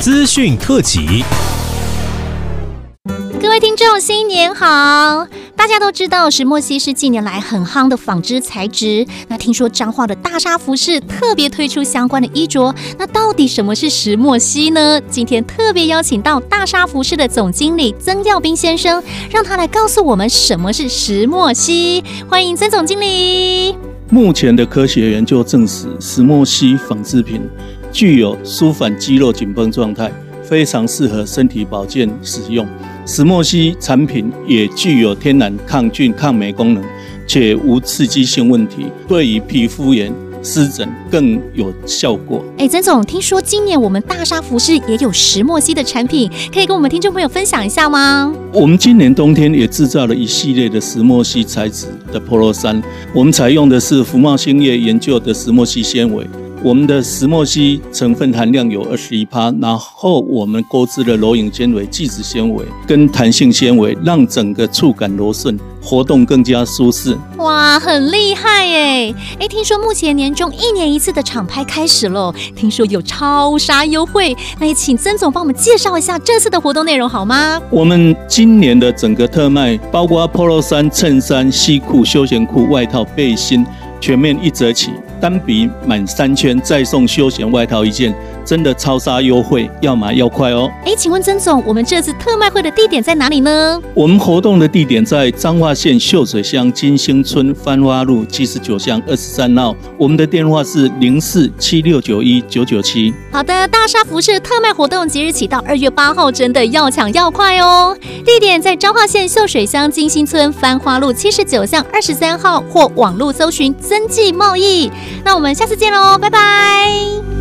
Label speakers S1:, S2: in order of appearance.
S1: 资讯特辑。
S2: 各位听众，新年好！大家都知道石墨烯是近年来很夯的纺织材质。那听说彰化的大沙服饰特别推出相关的衣着。那到底什么是石墨烯呢？今天特别邀请到大沙服饰的总经理曾耀斌先生，让他来告诉我们什么是石墨烯。欢迎曾总经理。
S3: 目前的科学研究证实，石墨烯纺织品具有舒缓肌肉紧绷状态，非常适合身体保健使用。石墨烯产品也具有天然抗菌、抗霉功能，且无刺激性问题，对于皮肤炎、湿疹更有效果。
S2: 哎，曾总，听说今年我们大沙服饰也有石墨烯的产品，可以跟我们听众朋友分享一下吗？
S3: 我们今年冬天也制造了一系列的石墨烯材质的 Polo 衫，我们采用的是福茂兴业研究的石墨烯纤维。我们的石墨烯成分含量有二十一趴，然后我们购置了柔颖纤维、聚酯纤维跟弹性纤维，让整个触感柔顺，活动更加舒适。
S2: 哇，很厉害耶！哎，听说目前年终一年一次的厂拍开始了，听说有超杀优惠，那也请曾总帮我们介绍一下这次的活动内容好吗？
S3: 我们今年的整个特卖包括 Polo 衫、衬衫、西裤、休闲裤、外套、背心。全面一折起，单笔满三千再送休闲外套一件，真的超杀优惠，要买要快哦！
S2: 哎，请问曾总，我们这次特卖会的地点在哪里呢？
S3: 我们活动的地点在彰化县秀水乡金星村番花路七十九巷二十三号，我们的电话是零四七六九一九九七。
S2: 好的，大沙服饰特卖活动即日起到二月八号，真的要抢要快哦！地点在彰化县秀水乡金星村番花路七十九巷二十三号，或网络搜寻。增记贸易，那我们下次见喽，拜拜。